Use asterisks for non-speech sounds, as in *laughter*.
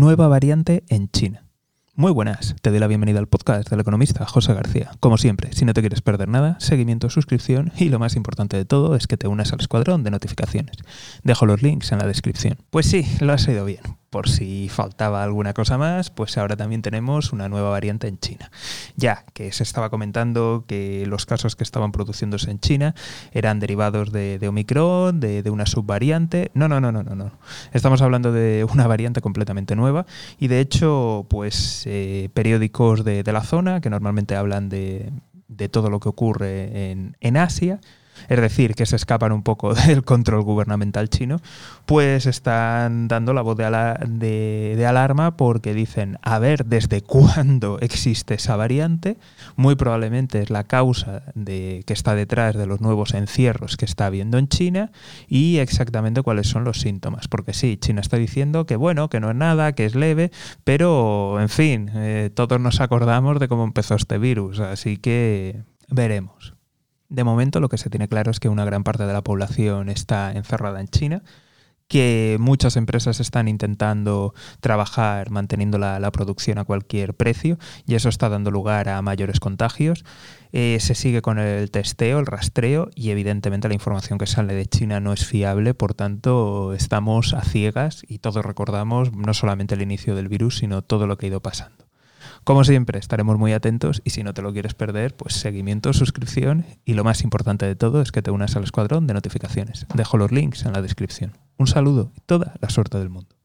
nueva variante en China. Muy buenas, te doy la bienvenida al podcast del economista José García. Como siempre, si no te quieres perder nada, seguimiento, suscripción y lo más importante de todo es que te unas al escuadrón de notificaciones. Dejo los links en la descripción. Pues sí, lo has ido bien. Por si faltaba alguna cosa más, pues ahora también tenemos una nueva variante en China. Ya que se estaba comentando que los casos que estaban produciéndose en China eran derivados de, Omicron, de, una subvariante. No, no, no, no, no, no. Estamos hablando de una variante completamente nueva y de hecho, pues eh, periódicos de, la zona que normalmente hablan de, todo lo que ocurre en, en Asia es decir, que se escapan un poco *laughs* del control gubernamental chino, pues están dando la voz de, alarma porque dicen, a ver, ¿desde cuándo existe esa variante? Muy probablemente es la causa de, que está detrás de los nuevos encierros que está habiendo en China y exactamente cuáles son los síntomas. Porque sí, China está diciendo que bueno, que no es nada, que es leve, pero en fin, eh, todos nos acordamos de cómo empezó este virus, así que veremos. De momento lo que se tiene claro es que una gran parte de la población está encerrada en China, que muchas empresas están intentando trabajar manteniendo la, producción a cualquier precio y eso está dando lugar a mayores contagios. Eh, se sigue con el testeo, el rastreo y evidentemente la información que sale de China no es fiable, por tanto estamos a ciegas y todos recordamos no solamente el inicio del virus, sino todo lo que ha ido pasando. Como siempre, estaremos muy atentos y si no te lo quieres perder, pues seguimiento, suscripción y lo más importante de todo es que te unas al escuadrón de notificaciones. Dejo los links en la descripción. Un saludo y toda la suerte del mundo.